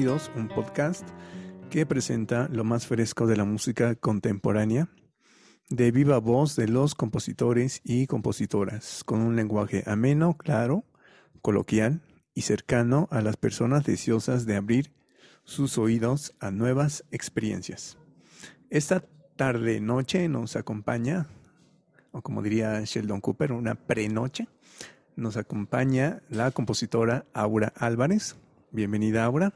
un podcast que presenta lo más fresco de la música contemporánea, de viva voz de los compositores y compositoras, con un lenguaje ameno, claro, coloquial y cercano a las personas deseosas de abrir sus oídos a nuevas experiencias. Esta tarde-noche nos acompaña, o como diría Sheldon Cooper, una pre-noche, nos acompaña la compositora Aura Álvarez. Bienvenida, Aura.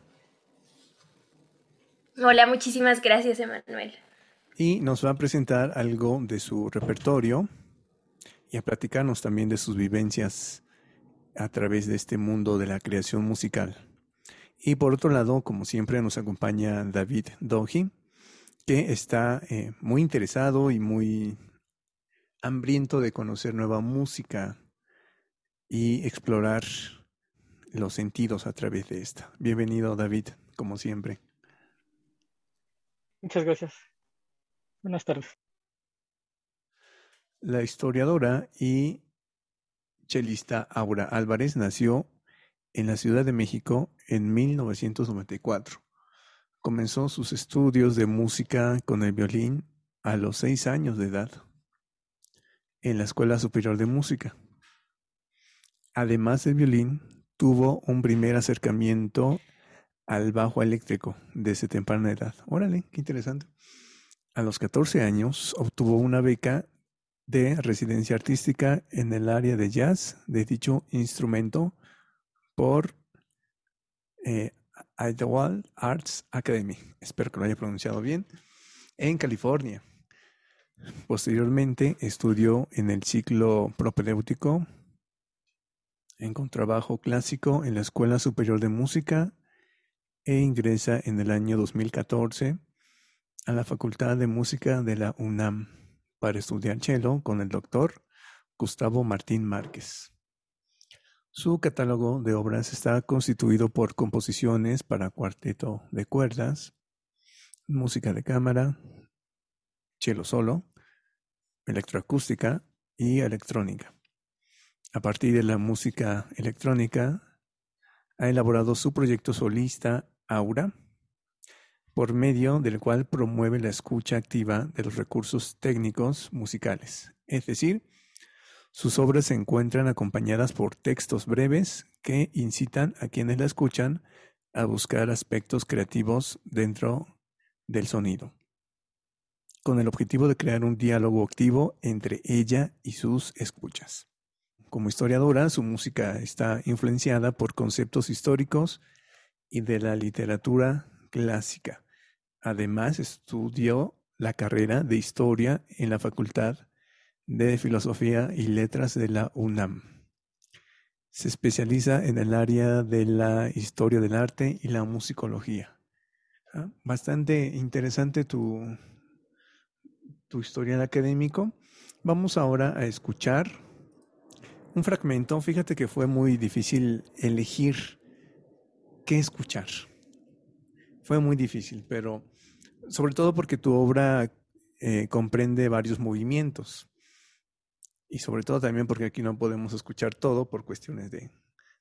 Hola, muchísimas gracias, Emanuel. Y nos va a presentar algo de su repertorio y a platicarnos también de sus vivencias a través de este mundo de la creación musical. Y por otro lado, como siempre, nos acompaña David Dohi, que está eh, muy interesado y muy hambriento de conocer nueva música y explorar los sentidos a través de esta. Bienvenido, David, como siempre. Muchas gracias. Buenas tardes. La historiadora y chelista Aura Álvarez nació en la Ciudad de México en 1994. Comenzó sus estudios de música con el violín a los seis años de edad en la Escuela Superior de Música. Además del violín, tuvo un primer acercamiento al bajo eléctrico desde temprana edad. Órale, qué interesante. A los 14 años obtuvo una beca de residencia artística en el área de jazz de dicho instrumento por eh, Arts Academy, espero que lo haya pronunciado bien, en California. Posteriormente estudió en el ciclo propedéutico en contrabajo clásico en la Escuela Superior de Música e ingresa en el año 2014 a la Facultad de Música de la UNAM para estudiar cello con el doctor Gustavo Martín Márquez. Su catálogo de obras está constituido por composiciones para cuarteto de cuerdas, música de cámara, cello solo, electroacústica y electrónica. A partir de la música electrónica, ha elaborado su proyecto solista Aura, por medio del cual promueve la escucha activa de los recursos técnicos musicales. Es decir, sus obras se encuentran acompañadas por textos breves que incitan a quienes la escuchan a buscar aspectos creativos dentro del sonido, con el objetivo de crear un diálogo activo entre ella y sus escuchas. Como historiadora, su música está influenciada por conceptos históricos y de la literatura clásica. Además, estudió la carrera de historia en la Facultad de Filosofía y Letras de la UNAM. Se especializa en el área de la historia del arte y la musicología. Ah, bastante interesante tu, tu historial académico. Vamos ahora a escuchar un fragmento, fíjate que fue muy difícil elegir qué escuchar. Fue muy difícil, pero sobre todo porque tu obra eh, comprende varios movimientos. Y sobre todo también porque aquí no podemos escuchar todo por cuestiones de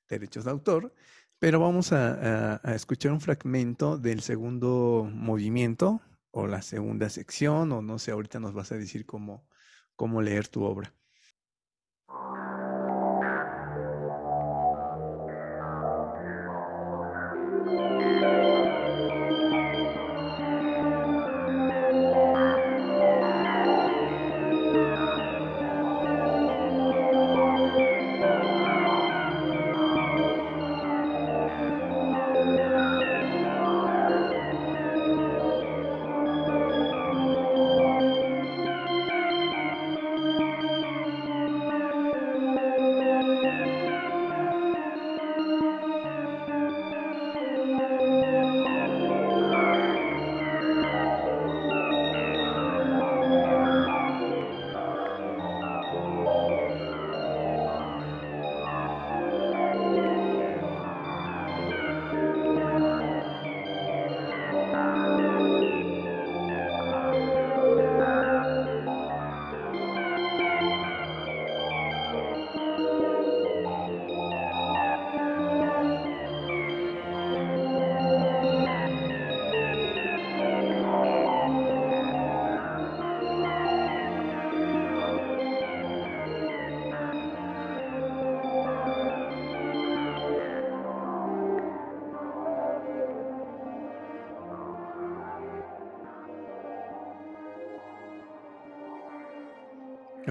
derechos de autor, pero vamos a, escuchar un fragmento del segundo movimiento o la segunda sección, o no sé, ahorita nos vas a decir cómo, cómo leer tu obra.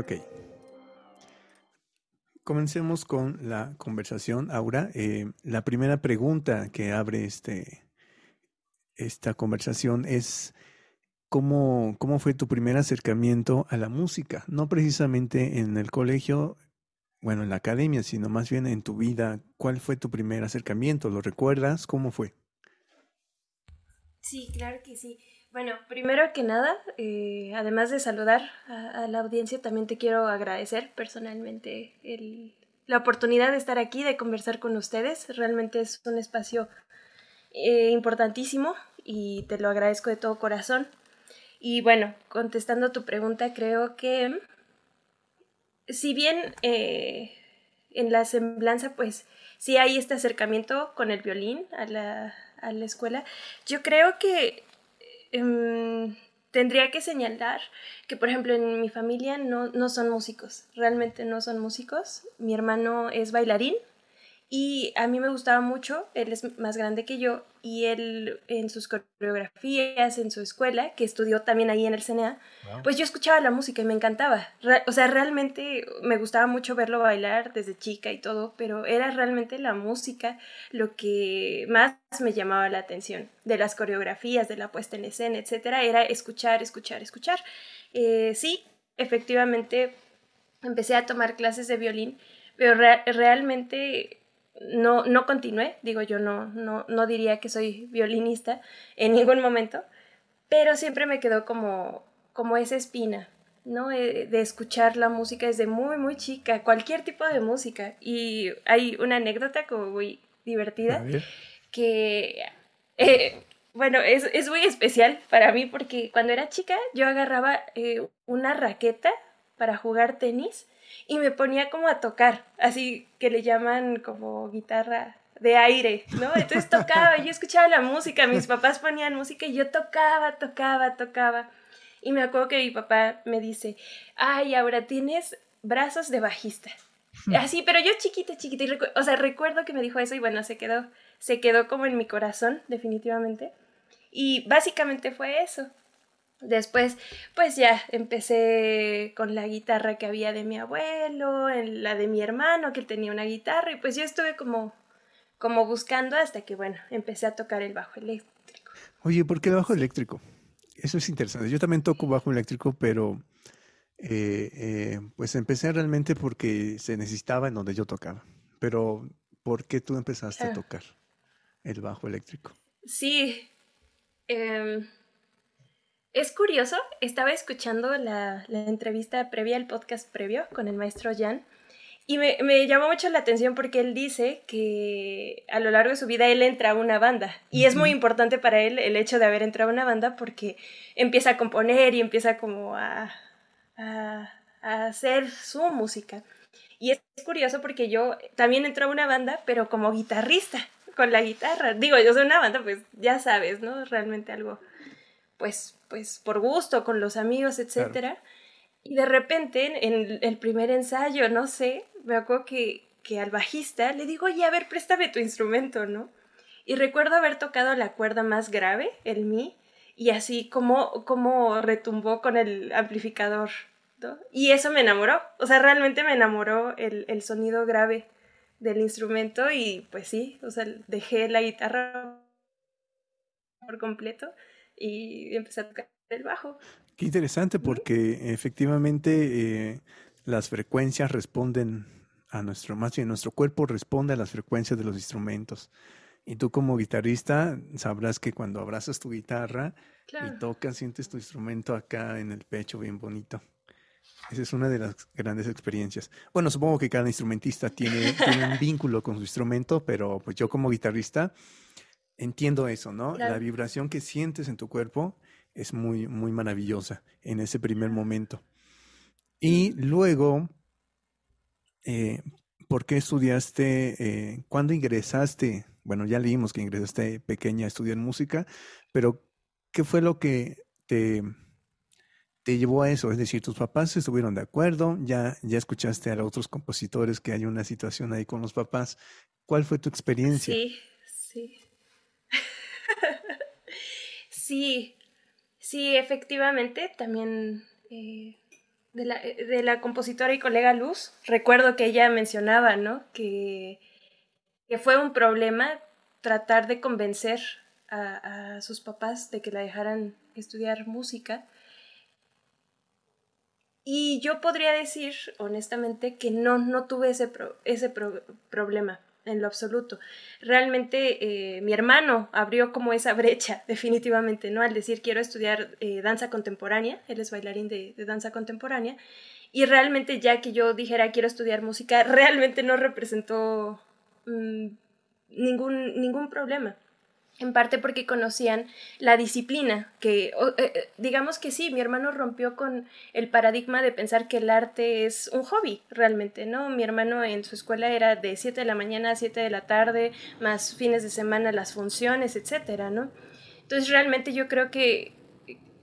Ok. Comencemos con la conversación, Aura. Eh, la primera pregunta que abre este, esta conversación es ¿cómo, ¿cómo fue tu primer acercamiento a la música? No precisamente en el colegio, bueno, en la academia, sino más bien en tu vida. ¿Cuál fue tu primer acercamiento? ¿Lo recuerdas? ¿Cómo fue? Sí, claro que sí. Bueno, primero que nada, eh, además de saludar a, la audiencia, también te quiero agradecer personalmente la oportunidad de estar aquí, de conversar con ustedes. Realmente es un espacio eh, importantísimo y te lo agradezco de todo corazón. Y bueno, contestando tu pregunta, creo que si bien eh, en la semblanza, pues sí hay este acercamiento con el violín a la, a la escuela, yo creo que Em, tendría que señalar que, por ejemplo, en mi familia no, no son músicos, realmente no son músicos. Mi hermano es bailarín y a mí me gustaba mucho, él es más grande que yo, y él en sus coreografías, en su escuela, que estudió también ahí en el CNA, pues yo escuchaba la música y me encantaba. o sea, realmente me gustaba mucho verlo bailar desde chica y todo, pero era realmente la música lo que más me llamaba la atención, de las coreografías, de la puesta en escena, etcétera, era escuchar, escuchar, escuchar. Eh, sí, efectivamente, empecé a tomar clases de violín, pero realmente no, no continué, digo yo no, no, no diría que soy violinista en ningún momento, pero siempre me quedó como, como esa espina, ¿no? Eh, de escuchar la música desde muy, muy chica, cualquier tipo de música. Y hay una anécdota como muy divertida que, eh, bueno, es, es, muy especial para mí porque cuando era chica yo agarraba eh, una raqueta para jugar tenis y me ponía como a tocar, así que le llaman como guitarra de aire, ¿no? Entonces tocaba, yo escuchaba la música, mis papás ponían música y yo tocaba, tocaba, tocaba. Y me acuerdo que mi papá me dice, ay, ahora tienes brazos de bajista. Hmm. Así, pero yo chiquita, chiquita, y o sea, recuerdo que me dijo eso y bueno, se quedó, se quedó como en mi corazón, definitivamente. Y básicamente fue eso. Después, pues ya empecé con la guitarra que había de mi abuelo, en la de mi hermano que tenía una guitarra y pues yo estuve como, como buscando hasta que, bueno, empecé a tocar el bajo eléctrico. Oye, ¿por qué el bajo eléctrico? Eso es interesante. Yo también toco bajo eléctrico, pero eh, eh, pues empecé realmente porque se necesitaba en donde yo tocaba. Pero, ¿por qué tú empezaste a tocar el bajo eléctrico? Sí. Eh, es curioso, estaba escuchando la, entrevista previa, el podcast previo con el maestro Jan, y me, llamó mucho la atención porque él dice que a lo largo de su vida él entra a una banda. Y es muy importante para él el hecho de haber entrado a una banda porque empieza a componer y empieza como a, a, hacer su música. Y es curioso porque yo también entré a una banda, pero como guitarrista, con la guitarra. Digo, yo soy una banda, pues ya sabes, ¿no? Realmente algo pues, pues por gusto, con los amigos, etcétera. Y de repente, en el primer ensayo, no sé, me acuerdo que, que al bajista le digo, oye, a ver, préstame tu instrumento, ¿no? Y recuerdo haber tocado la cuerda más grave, el mi, y así como, como retumbó con el amplificador, ¿no? Y eso me enamoró, o sea, realmente me enamoró el, el sonido grave del instrumento y pues sí, o sea, dejé la guitarra por completo y empecé a tocar el bajo. Qué interesante porque efectivamente eh, las frecuencias responden a nuestro, más bien nuestro cuerpo responde a las frecuencias de los instrumentos. Y tú como guitarrista sabrás que cuando abrazas tu guitarra y tocas, sientes tu instrumento acá en el pecho bien bonito. Esa es una de las grandes experiencias. Bueno, supongo que cada instrumentista tiene, tiene un vínculo con su instrumento, pero pues yo como guitarrista entiendo eso, ¿no? La vibración que sientes en tu cuerpo es muy, muy maravillosa en ese primer momento. Y luego, eh, ¿por qué estudiaste? Eh, ¿Cuándo ingresaste? Bueno, ya leímos que ingresaste pequeña a estudiar música, pero ¿qué fue lo que te, te llevó a eso? Es decir, tus papás estuvieron de acuerdo, ya, ya escuchaste a otros compositores que hay una situación ahí con los papás. ¿Cuál fue tu experiencia? Sí, sí. sí, sí, efectivamente, también eh, de la, de la compositora y colega Luz, recuerdo que ella mencionaba, ¿no? Que, que fue un problema tratar de convencer a, sus papás de que la dejaran estudiar música. Y yo podría decir, honestamente, que no, no tuve ese, ese problema en lo absoluto. Realmente eh, mi hermano abrió como esa brecha, definitivamente, ¿no? Al decir quiero estudiar eh, danza contemporánea, él es bailarín de, danza contemporánea, y realmente ya que yo dijera quiero estudiar música, realmente no representó mm, ningún, ningún problema en parte porque conocían la disciplina, que eh, eh, digamos que sí, mi hermano rompió con el paradigma de pensar que el arte es un hobby realmente, ¿no? Mi hermano en su escuela era de 7 de la mañana a 7 de la tarde, más fines de semana las funciones, etcétera, ¿no? Entonces realmente yo creo que,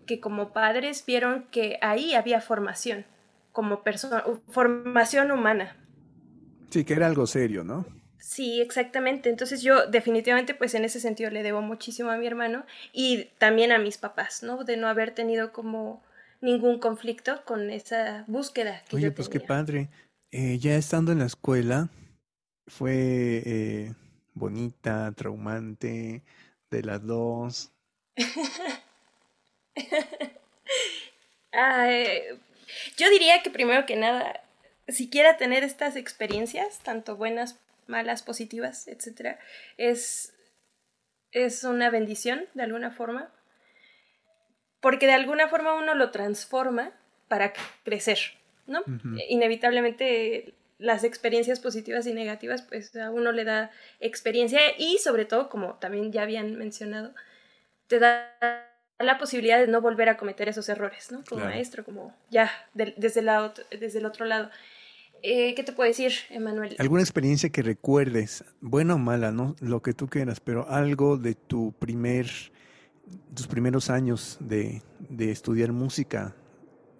que como padres vieron que ahí había formación, como persona, formación humana. Sí, que era algo serio, ¿no? Sí, exactamente. Entonces yo definitivamente pues en ese sentido le debo muchísimo a mi hermano y también a mis papás, ¿no? De no haber tenido como ningún conflicto con esa búsqueda que Oye, pues qué padre. Eh, ya estando en la escuela, fue eh, bonita, traumante, de las dos. yo diría que primero que nada, si quiera tener estas experiencias, tanto buenas malas, positivas, etcétera, es, es una bendición de alguna forma, porque de alguna forma uno lo transforma para crecer, ¿no? Inevitablemente las experiencias positivas y negativas, pues a uno le da experiencia y sobre todo, como también ya habían mencionado, te da la posibilidad de no volver a cometer esos errores, ¿no? Como maestro, como ya, desde, la, desde el otro lado. Eh, ¿Qué te puedo decir, Emanuel? ¿Alguna experiencia que recuerdes, buena o mala, no? Lo que tú quieras, pero algo de tu primer, tus primeros años de, de estudiar música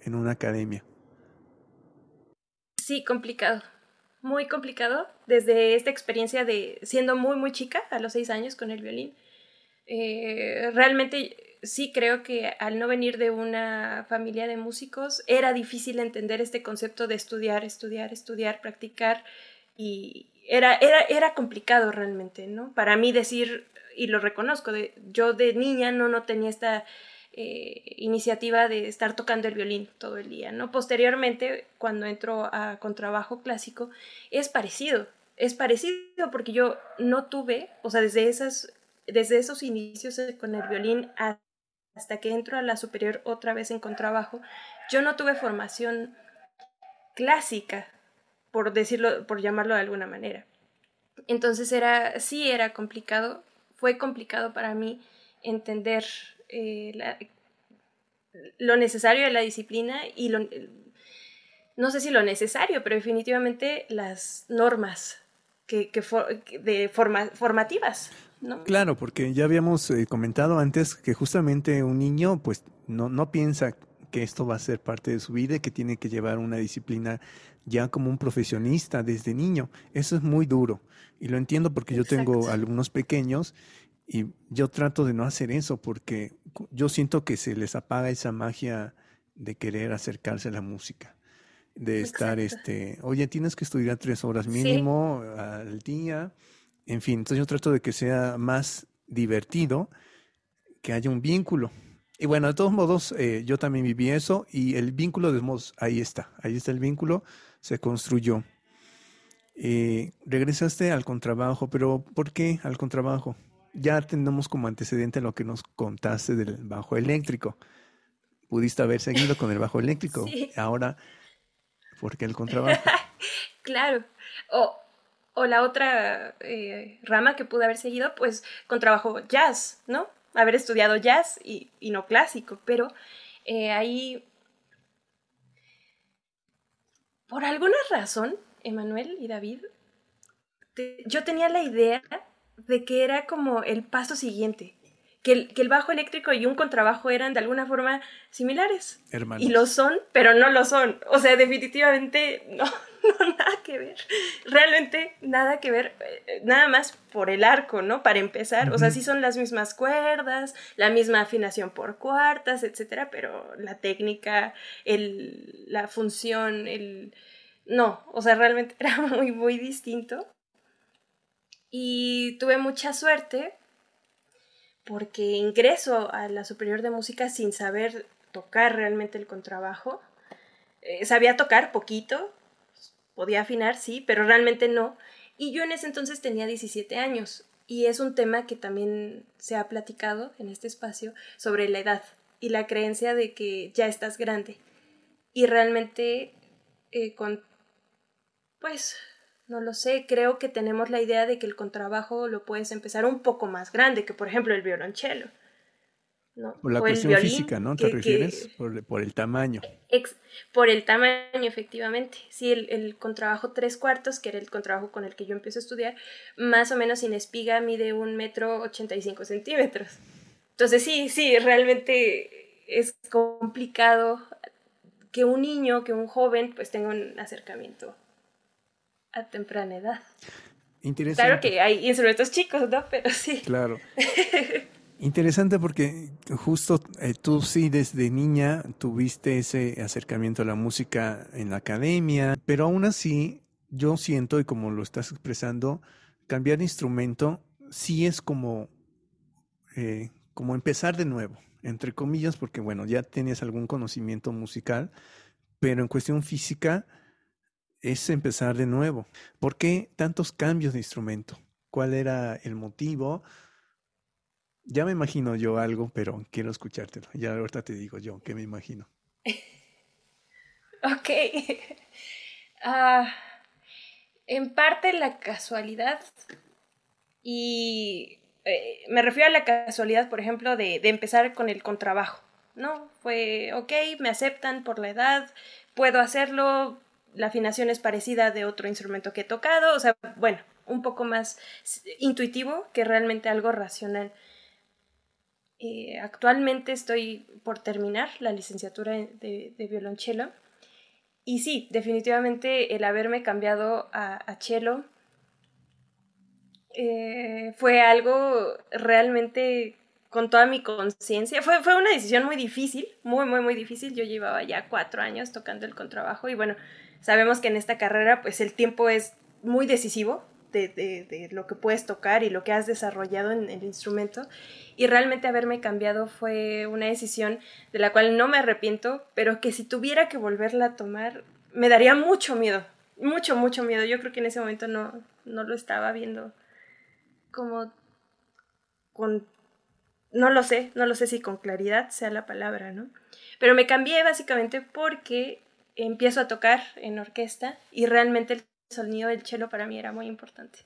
en una academia. Sí, complicado. Muy complicado. Desde esta experiencia de siendo muy, muy chica, a los seis años con el violín. Eh, realmente sí creo que al no venir de una familia de músicos era difícil entender este concepto de estudiar, estudiar, estudiar, practicar y era, era, era complicado realmente, ¿no? Para mí decir, y lo reconozco, de, yo de niña no, no tenía esta eh, iniciativa de estar tocando el violín todo el día, ¿no? Posteriormente, cuando entro a contrabajo clásico, es parecido, es parecido porque yo no tuve, o sea, desde esas desde esos inicios con el violín hasta que entro a la superior otra vez en contrabajo, yo no tuve formación clásica, por decirlo, por llamarlo de alguna manera. Entonces era, sí era complicado, fue complicado para mí entender eh, lo necesario de la disciplina y lo, no sé si lo necesario, pero definitivamente las normas que, que de forma, formativas. Claro, porque ya habíamos eh, comentado antes que justamente un niño pues no, no piensa que esto va a ser parte de su vida y que tiene que llevar una disciplina ya como un profesionista desde niño. Eso es muy duro. Y lo entiendo porque yo tengo alumnos pequeños y yo trato de no hacer eso porque yo siento que se les apaga esa magia de querer acercarse a la música, de estar, este, oye, tienes que estudiar tres horas mínimo al día en fin, entonces yo trato de que sea más divertido, que haya un vínculo. Y bueno, de todos modos, eh, yo también viví eso y el vínculo, de modos, ahí está, ahí está el vínculo, se construyó. Eh, regresaste al contrabajo, pero ¿por qué al contrabajo? Ya tenemos como antecedente lo que nos contaste del bajo eléctrico. Pudiste haber seguido con el bajo eléctrico. Ahora, ¿por qué el contrabajo? claro. O la otra eh, rama que pude haber seguido, pues con trabajo jazz, ¿no? Haber estudiado jazz y, no clásico, pero eh, ahí, por alguna razón, Emanuel y David, yo tenía la idea de que era como el paso siguiente, que el, que el, bajo eléctrico y un contrabajo eran de alguna forma similares. Hermanos. Y lo son, pero no lo son. O sea, definitivamente no, no, nada que ver. Realmente nada que ver. Eh, nada más por el arco, ¿no? Para empezar. O sea, sí son las mismas cuerdas, la misma afinación por cuartas, etcétera, pero la técnica, el, la función, el. No, o sea, realmente era muy, muy distinto. Y tuve mucha suerte porque ingreso a la superior de música sin saber tocar realmente el contrabajo. Eh, sabía tocar poquito, podía afinar, sí, pero realmente no. Y yo en ese entonces tenía 17 años y es un tema que también se ha platicado en este espacio sobre la edad y la creencia de que ya estás grande. Y realmente eh, con, pues, no lo sé, creo que tenemos la idea de que el contrabajo lo puedes empezar un poco más grande que, por ejemplo, el violonchelo. ¿no? Por la cuestión física, ¿no? ¿Te refieres? Por, el tamaño. por el tamaño, efectivamente. Sí, el, el, contrabajo tres cuartos, que era el contrabajo con el que yo empiezo a estudiar, más o menos sin espiga mide un metro ochenta y cinco centímetros. Entonces sí, sí, realmente es complicado que un niño, que un joven, pues tenga un acercamiento a temprana edad. Interesante. Claro que hay instrumentos chicos, ¿no? Pero sí. Claro. Interesante porque justo eh, tú sí desde niña tuviste ese acercamiento a la música en la academia, pero aún así yo siento, y como lo estás expresando, cambiar de instrumento sí es como, eh, como empezar de nuevo, entre comillas, porque bueno, ya tienes algún conocimiento musical, pero en cuestión física es empezar de nuevo. ¿Por qué tantos cambios de instrumento? ¿Cuál era el motivo? Ya me imagino yo algo, pero quiero escuchártelo. Ya ahorita te digo yo qué me imagino. ok. Ah, en parte la casualidad y eh, me refiero a la casualidad, por ejemplo, de, de empezar con el contrabajo. ¿no? Fue, ok, me aceptan por la edad, puedo hacerlo, la afinación es parecida de otro instrumento que he tocado, o sea, bueno, un poco más intuitivo que realmente algo racional. Eh, actualmente estoy por terminar la licenciatura de, violonchelo y sí, definitivamente el haberme cambiado a, a cello eh, fue algo realmente con toda mi conciencia. Fue, fue una decisión muy difícil, muy, muy, muy difícil. Yo llevaba ya cuatro años tocando el contrabajo y bueno, Sabemos que en esta carrera pues el tiempo es muy decisivo de, de, lo que puedes tocar y lo que has desarrollado en el instrumento. Y realmente haberme cambiado fue una decisión de la cual no me arrepiento, pero que si tuviera que volverla a tomar, me daría mucho miedo, mucho, mucho miedo. Yo creo que en ese momento no, no lo estaba viendo como con... No lo sé, no lo sé si con claridad sea la palabra, ¿no? Pero me cambié básicamente porque empiezo a tocar en orquesta y realmente el sonido del cello para mí era muy importante.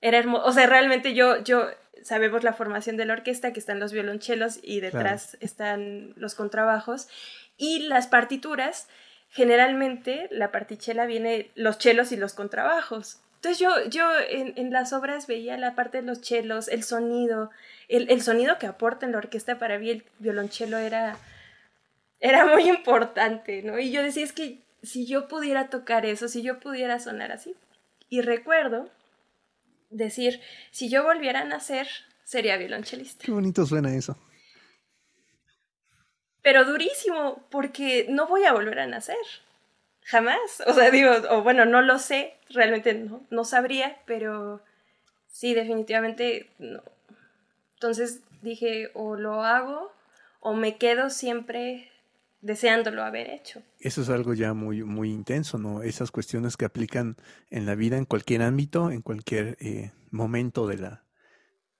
Era hermoso, o sea, realmente yo, yo, sabemos la formación de la orquesta, que están los violonchelos y detrás están los contrabajos y las partituras, generalmente la partichela viene los chelos y los contrabajos. Entonces yo, yo en, en, las obras veía la parte de los chelos, el sonido, el, el sonido que aporta en la orquesta para mí el violonchelo era era muy importante, ¿no? Y yo decía, es que si yo pudiera tocar eso, si yo pudiera sonar así. Y recuerdo decir, si yo volviera a nacer, sería violonchelista. Qué bonito suena eso. Pero durísimo, porque no voy a volver a nacer. Jamás. O sea, digo, o bueno, no lo sé, realmente no, no sabría, pero sí, definitivamente no. Entonces dije, o lo hago, o me quedo siempre deseándolo haber hecho. Eso es algo ya muy, muy intenso, ¿no? Esas cuestiones que aplican en la vida, en cualquier ámbito, en cualquier eh, momento de la,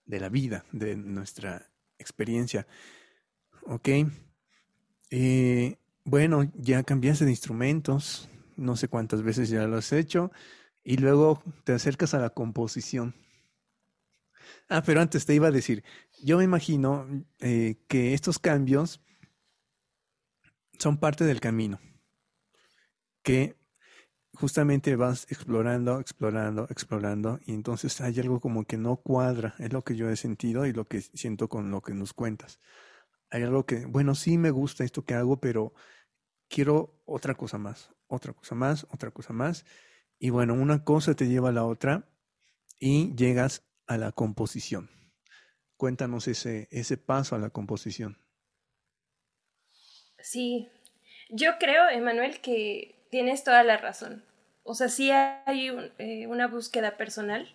de la vida, de nuestra experiencia. Ok. Eh, bueno, ya cambiaste de instrumentos, no sé cuántas veces ya lo has hecho, y luego te acercas a la composición. Ah, pero antes te iba a decir, yo me imagino eh, que estos cambios son parte del camino. Que justamente vas explorando, explorando, explorando y entonces hay algo como que no cuadra, es lo que yo he sentido y lo que siento con lo que nos cuentas. Hay algo que, bueno, sí me gusta esto que hago, pero quiero otra cosa más, otra cosa más, otra cosa más. Y bueno, una cosa te lleva a la otra y llegas a la composición. Cuéntanos ese, ese paso a la composición. Sí, yo creo, Emanuel, que tienes toda la razón. O sea, sí hay eh, una búsqueda personal,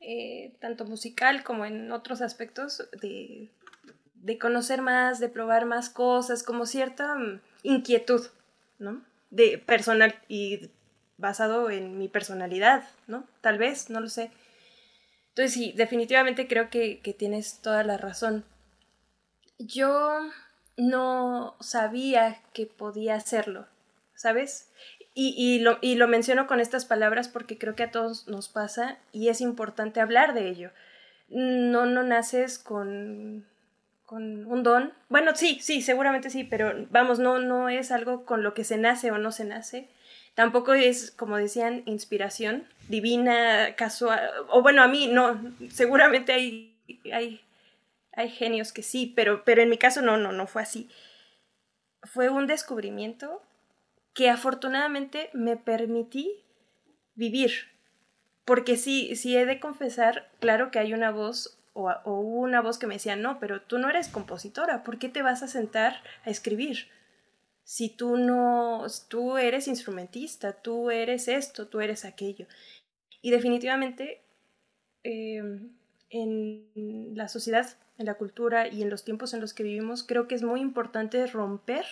eh, tanto musical como en otros aspectos, de, de, conocer más, de probar más cosas, como cierta mm, inquietud, ¿no? De personal y basado en mi personalidad, ¿no? Tal vez, no lo sé. Entonces sí, definitivamente creo que, que tienes toda la razón. Yo no sabía que podía hacerlo, ¿sabes? Y, y, lo, y, lo, menciono con estas palabras porque creo que a todos nos pasa y es importante hablar de ello. No, no naces con, con un don. Bueno, sí, sí, seguramente sí, pero vamos, no, no es algo con lo que se nace o no se nace. Tampoco es, como decían, inspiración divina, casual. O bueno, a mí no, seguramente hay, hay hay genios que sí, pero, pero en mi caso no, no, no fue así. Fue un descubrimiento que afortunadamente me permití vivir. Porque sí, sí he de confesar, claro que hay una voz o, o una voz que me decía, no, pero tú no eres compositora, ¿por qué te vas a sentar a escribir? Si tú no, tú eres instrumentista, tú eres esto, tú eres aquello. Y definitivamente em, en la sociedad en la cultura y en los tiempos en los que vivimos, creo que es muy importante romper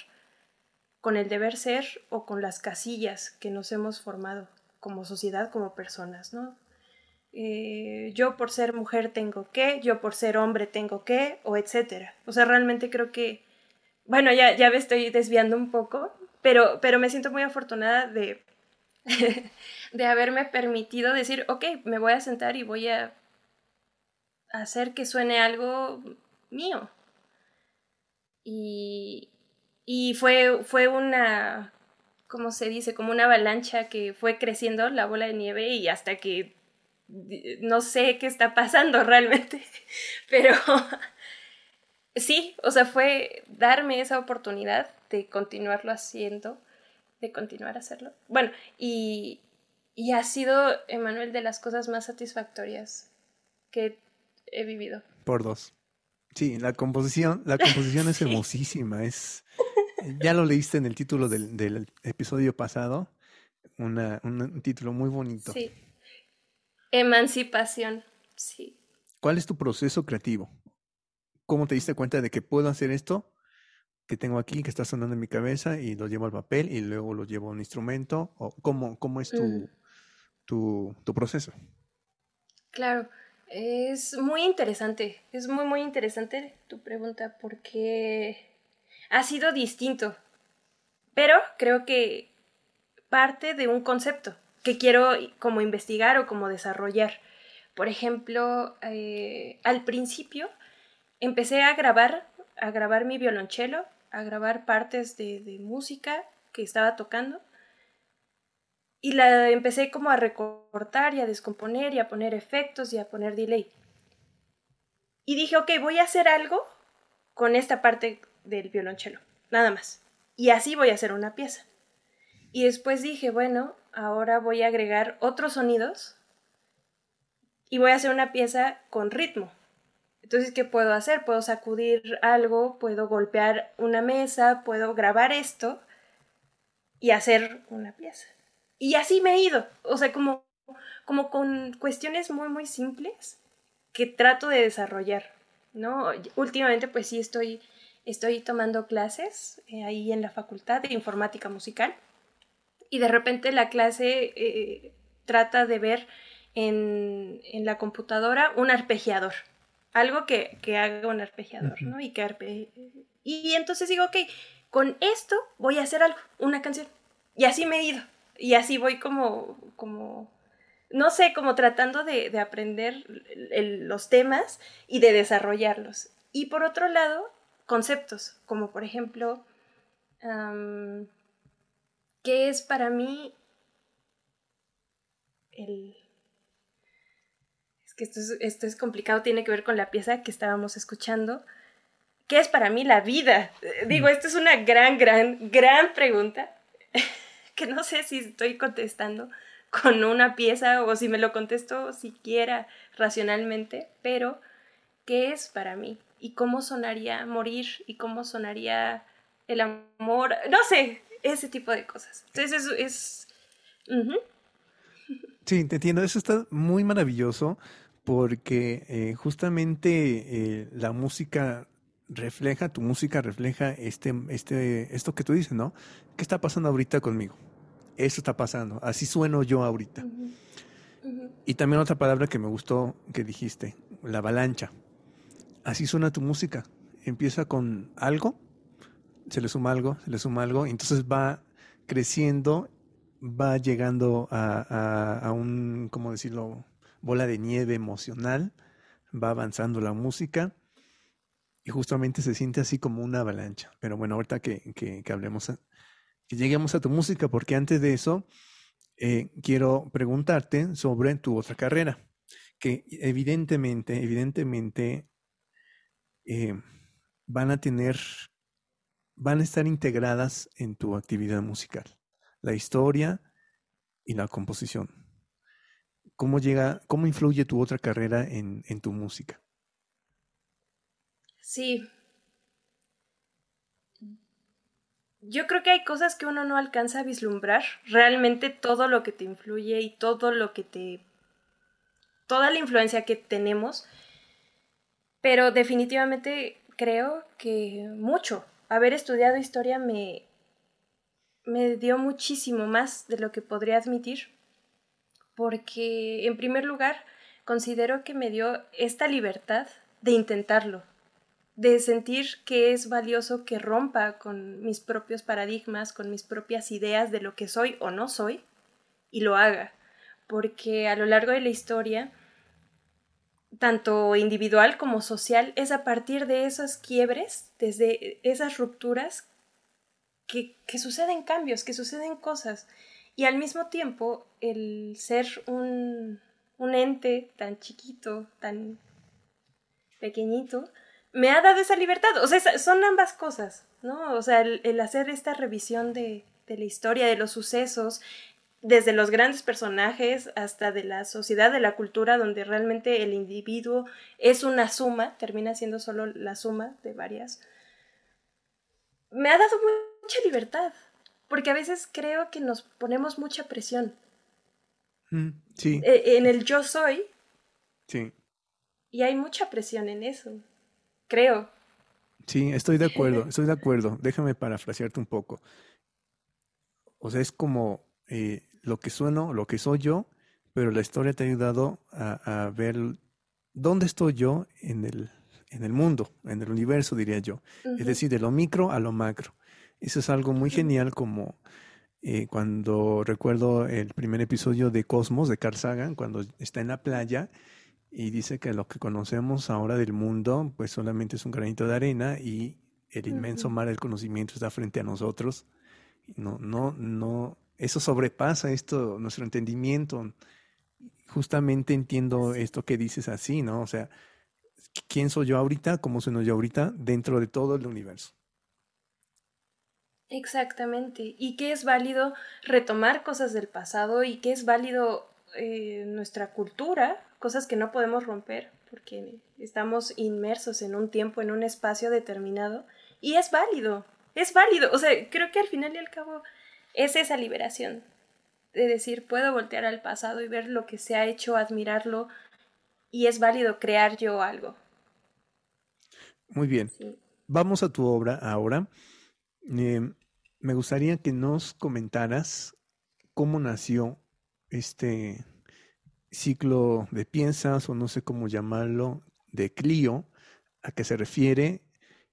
con el deber ser o con las casillas que nos hemos formado como sociedad, como personas, ¿no? Eh, yo por ser mujer tengo que, yo por ser hombre tengo que, o etcétera. O sea, realmente creo que, bueno, ya, ya me estoy desviando un poco, pero, pero me siento muy afortunada de, de haberme permitido decir, ok, me voy a sentar y voy a hacer que suene algo mío. Y, y fue, fue una, ¿cómo se dice? Como una avalancha que fue creciendo la bola de nieve y hasta que no sé qué está pasando realmente, pero sí, o sea, fue darme esa oportunidad de continuarlo haciendo, de continuar a hacerlo. Bueno, y, y ha sido, Emanuel, de las cosas más satisfactorias que he vivido. Por dos. Sí, la composición, la composición es hermosísima, es ya lo leíste en el título del, del episodio pasado, una, un título muy bonito. Sí. Emancipación, sí. ¿Cuál es tu proceso creativo? ¿Cómo te diste cuenta de que puedo hacer esto que tengo aquí, que está sonando en mi cabeza, y lo llevo al papel y luego lo llevo a un instrumento? ¿O cómo, cómo es tu, mm. tu, tu proceso? Claro. Es muy interesante, es muy muy interesante tu pregunta porque ha sido distinto, pero creo que parte de un concepto que quiero como investigar o como desarrollar. Por ejemplo, eh, al principio empecé a grabar, a grabar mi violonchelo, a grabar partes de, de música que estaba tocando y la empecé como a recortar y a descomponer y a poner efectos y a poner delay. Y dije, ok, voy a hacer algo con esta parte del violonchelo, nada más. Y así voy a hacer una pieza. Y después dije, bueno, ahora voy a agregar otros sonidos y voy a hacer una pieza con ritmo. Entonces, ¿qué puedo hacer? Puedo sacudir algo, puedo golpear una mesa, puedo grabar esto y hacer una pieza. Y así me he ido, o sea, como, como con cuestiones muy, muy simples que trato de desarrollar, ¿no? Últimamente, pues sí, estoy, estoy tomando clases eh, ahí en la Facultad de Informática Musical y de repente la clase eh, trata de ver en, en, la computadora un arpegiador, algo que, que haga un arpegiador, ¿no? Y, que arpe... y entonces digo, ok, con esto voy a hacer algo, una canción. Y así me he ido. Y así voy como, como, no sé, como tratando de, aprender los temas y de desarrollarlos. Y por otro lado, conceptos, como por ejemplo, ¿qué es para mí el... Es que esto es, esto es complicado, tiene que ver con la pieza que estábamos escuchando. ¿Qué es para mí la vida? Digo, esto es una gran, gran, gran pregunta que no sé si estoy contestando con una pieza o si me lo contesto siquiera racionalmente, pero ¿qué es para mí? ¿Y cómo sonaría morir? ¿Y cómo sonaría el amor? No sé, ese tipo de cosas. Entonces es... es Sí, te entiendo. Eso está muy maravilloso porque eh, justamente eh, la música refleja, tu música refleja este, este, esto que tú dices, ¿no? ¿Qué está pasando ahorita conmigo? Eso está pasando. Así sueno yo ahorita. Y también otra palabra que me gustó que dijiste, la avalancha. Así suena tu música. Empieza con algo, se le suma algo, se le suma algo, y entonces va creciendo, va llegando a, a un, ¿cómo decirlo? Bola de nieve emocional, va avanzando la música y justamente se siente así como una avalancha. Pero bueno, ahorita que, que, hablemos, que lleguemos a tu música, porque antes de eso eh, quiero preguntarte sobre tu otra carrera, que evidentemente, evidentemente eh, van a tener, van a estar integradas en tu actividad musical, la historia y la composición. ¿Cómo llega, cómo influye tu otra carrera en, en tu música? Sí. Yo creo que hay cosas que uno no alcanza a vislumbrar. Realmente todo lo que te influye y todo lo que te... toda la influencia que tenemos. Pero definitivamente creo que mucho. Haber estudiado historia me, me dio muchísimo más de lo que podría admitir. Porque, en primer lugar, considero que me dio esta libertad de intentarlo, de sentir que es valioso que rompa con mis propios paradigmas, con mis propias ideas de lo que soy o no soy, y lo haga, porque a lo largo de la historia, tanto individual como social, es a partir de esos quiebres, desde esas rupturas, que, que suceden cambios, que suceden cosas, y al mismo tiempo el ser un, un ente tan chiquito, tan pequeñito, me ha dado esa libertad. O sea, son ambas cosas, ¿no? O sea, el, hacer esta revisión de, de, la historia, de los sucesos, desde los grandes personajes hasta de la sociedad, de la cultura, donde realmente el individuo es una suma, termina siendo solo la suma de varias, me ha dado mucha libertad, porque a veces creo que nos ponemos mucha presión. Mm, sí. E, en el yo soy. Sí. Y hay mucha presión en eso creo. Sí, estoy de acuerdo, estoy de acuerdo. Déjame parafrasearte un poco. O sea, es como eh, lo que sueno, lo que soy yo, pero la historia te ha ayudado a, ver dónde estoy yo en el, en el mundo, en el universo, diría yo. Es decir, de lo micro a lo macro. Eso es algo muy genial como eh, cuando recuerdo el primer episodio de Cosmos de Carl Sagan, cuando está en la playa y dice que lo que conocemos ahora del mundo pues solamente es un granito de arena y el inmenso mar del conocimiento está frente a nosotros. No, no, no, eso sobrepasa esto, nuestro entendimiento. Justamente entiendo esto que dices así, ¿no? O sea, ¿quién soy yo ahorita? ¿Cómo soy yo ahorita? Dentro de todo el universo. Exactamente. Y que es válido retomar cosas del pasado y que es válido eh, nuestra cultura cosas que no podemos romper porque estamos inmersos en un tiempo, en un espacio determinado y es válido, es válido. O sea, creo que al final y al cabo es esa liberación de decir, puedo voltear al pasado y ver lo que se ha hecho, admirarlo y es válido crear yo algo. Muy bien. Vamos a tu obra ahora. Eh, me gustaría que nos comentaras cómo nació este ciclo de piezas o no sé cómo llamarlo, de Clio, a qué se refiere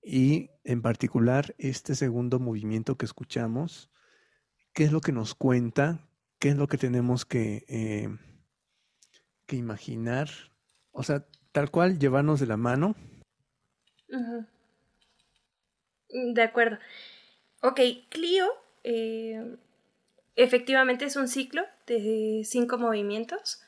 y en particular este segundo movimiento que escuchamos, qué es lo que nos cuenta, qué es lo que tenemos que, eh, que imaginar, o sea, tal cual llevarnos de la mano. De acuerdo. Ok, Clio eh, efectivamente es un ciclo de cinco movimientos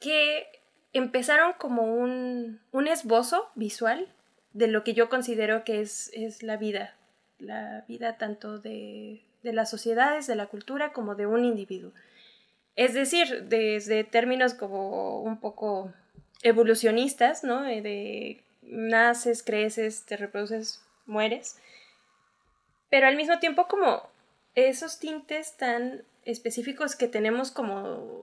que empezaron como un, un esbozo visual de lo que yo considero que es, es la vida, la vida tanto de, de, las sociedades, de la cultura, como de un individuo. Es decir, desde términos como un poco evolucionistas, ¿no? De naces, creces, te reproduces, mueres, pero al mismo tiempo como esos tintes tan específicos que tenemos como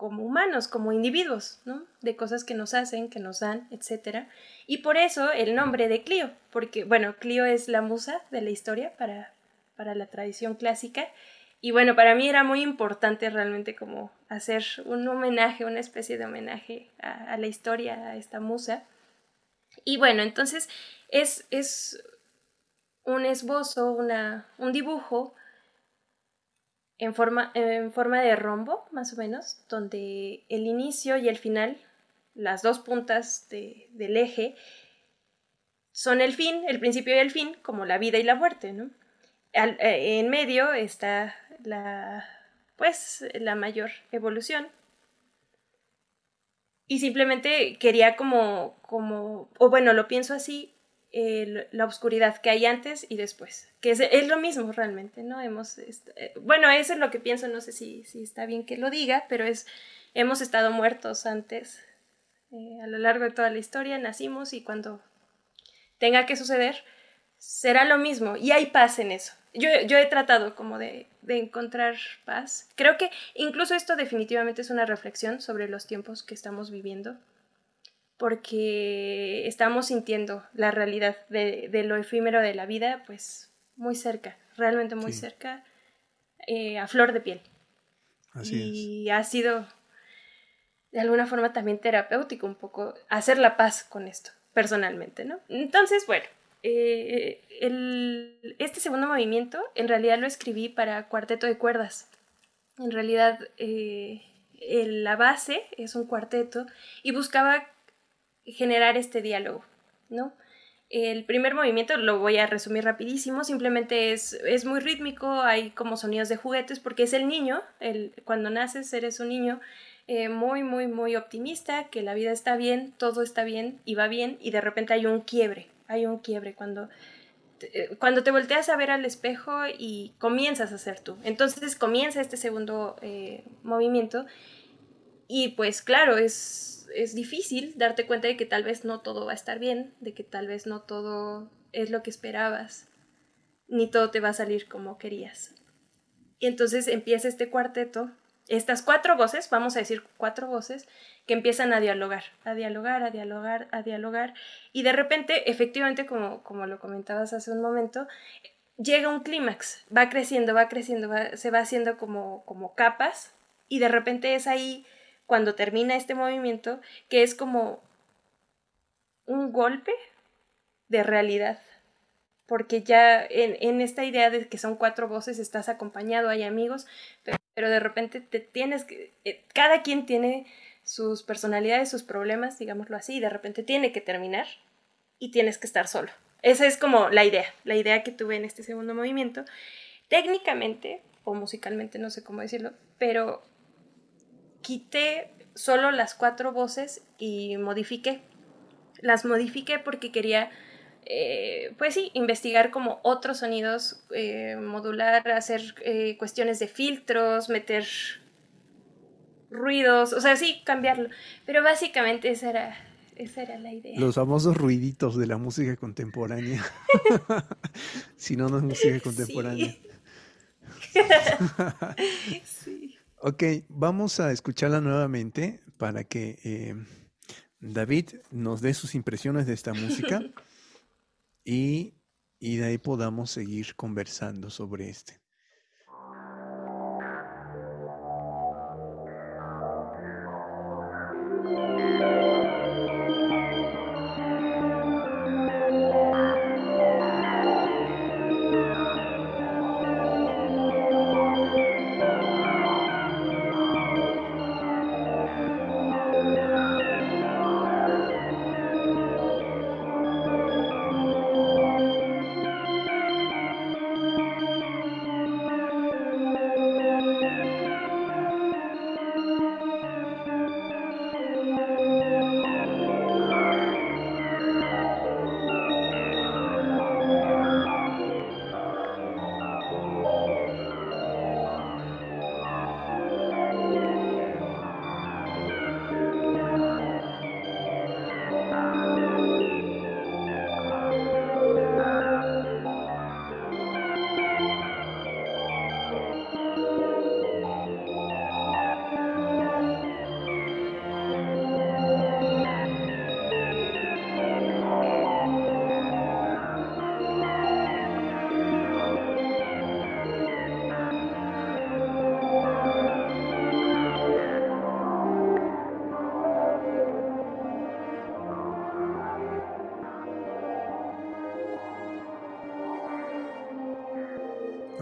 como humanos, como individuos. De cosas que nos hacen, que nos dan, etc. Y por eso el nombre de Clio, porque, bueno, Clio es la musa de la historia para, para la tradición clásica. Y bueno, para mí era muy importante realmente como hacer un homenaje, una especie de homenaje a, la historia, a esta musa. Y bueno, entonces es, es un esbozo, una, un dibujo en forma, en forma de rombo, más o menos, donde el inicio y el final, las dos puntas del eje, son el fin, el principio y el fin, como la vida y la muerte, ¿no? Eh, en medio está la, pues, la mayor evolución. Y simplemente quería como, como, o bueno, lo pienso así, la oscuridad que hay antes y después, que es, lo mismo realmente, ¿no? Hemos, eh, bueno, eso es lo que pienso, no sé si, si está bien que lo diga, pero es, hemos estado muertos antes, eh, a lo largo de toda la historia, nacimos y cuando tenga que suceder, será lo mismo y hay paz en eso. Yo, yo he tratado como de, de encontrar paz. Creo que incluso esto definitivamente es una reflexión sobre los tiempos que estamos viviendo porque estamos sintiendo la realidad de, lo efímero de la vida, pues muy cerca, realmente muy cerca, eh, a flor de piel. Así y ha sido de alguna forma también terapéutico un poco hacer la paz con esto, personalmente, ¿no? Entonces, bueno, eh, este segundo movimiento en realidad lo escribí para cuarteto de cuerdas. En realidad, eh, la base es un cuarteto y buscaba generar este diálogo, ¿no? El primer movimiento lo voy a resumir rapidísimo, simplemente es, es muy rítmico, hay como sonidos de juguetes porque es el niño, el, cuando naces eres un niño eh, muy, muy, muy optimista, que la vida está bien, todo está bien y va bien y de repente hay un quiebre, hay un quiebre cuando te, cuando te volteas a ver al espejo y comienzas a ser tú. Entonces comienza este segundo eh, movimiento y pues claro, es es difícil darte cuenta de que tal vez no todo va a estar bien, de que tal vez no todo es lo que esperabas, ni todo te va a salir como querías. Y entonces empieza este cuarteto, estas cuatro voces, vamos a decir cuatro voces, que empiezan a dialogar, a dialogar, a dialogar, a dialogar, y de repente, efectivamente, como, como lo comentabas hace un momento, llega un clímax, va creciendo, va creciendo, se va haciendo como, como capas, y de repente es ahí cuando termina este movimiento, que es como un golpe de realidad. Porque ya en, esta idea de que son cuatro voces estás acompañado, hay amigos, pero, de repente te tienes que. Eh, cada quien tiene sus personalidades, sus problemas, digámoslo así, y de repente tiene que terminar y tienes que estar solo. Esa es como la idea, la idea que tuve en este segundo movimiento. Técnicamente, o musicalmente, no sé cómo decirlo, pero quité solo las cuatro voces y modifiqué. Las modifiqué porque quería, eh, pues sí, investigar como otros sonidos, eh, modular, hacer eh, cuestiones de filtros, meter ruidos, o sea, sí, cambiarlo. Pero básicamente esa era, esa era la idea. Los famosos ruiditos de la música contemporánea. si no, no es música contemporánea. sí. Ok, vamos a escucharla nuevamente para que eh, David nos dé sus impresiones de esta música y, y de ahí podamos seguir conversando sobre este.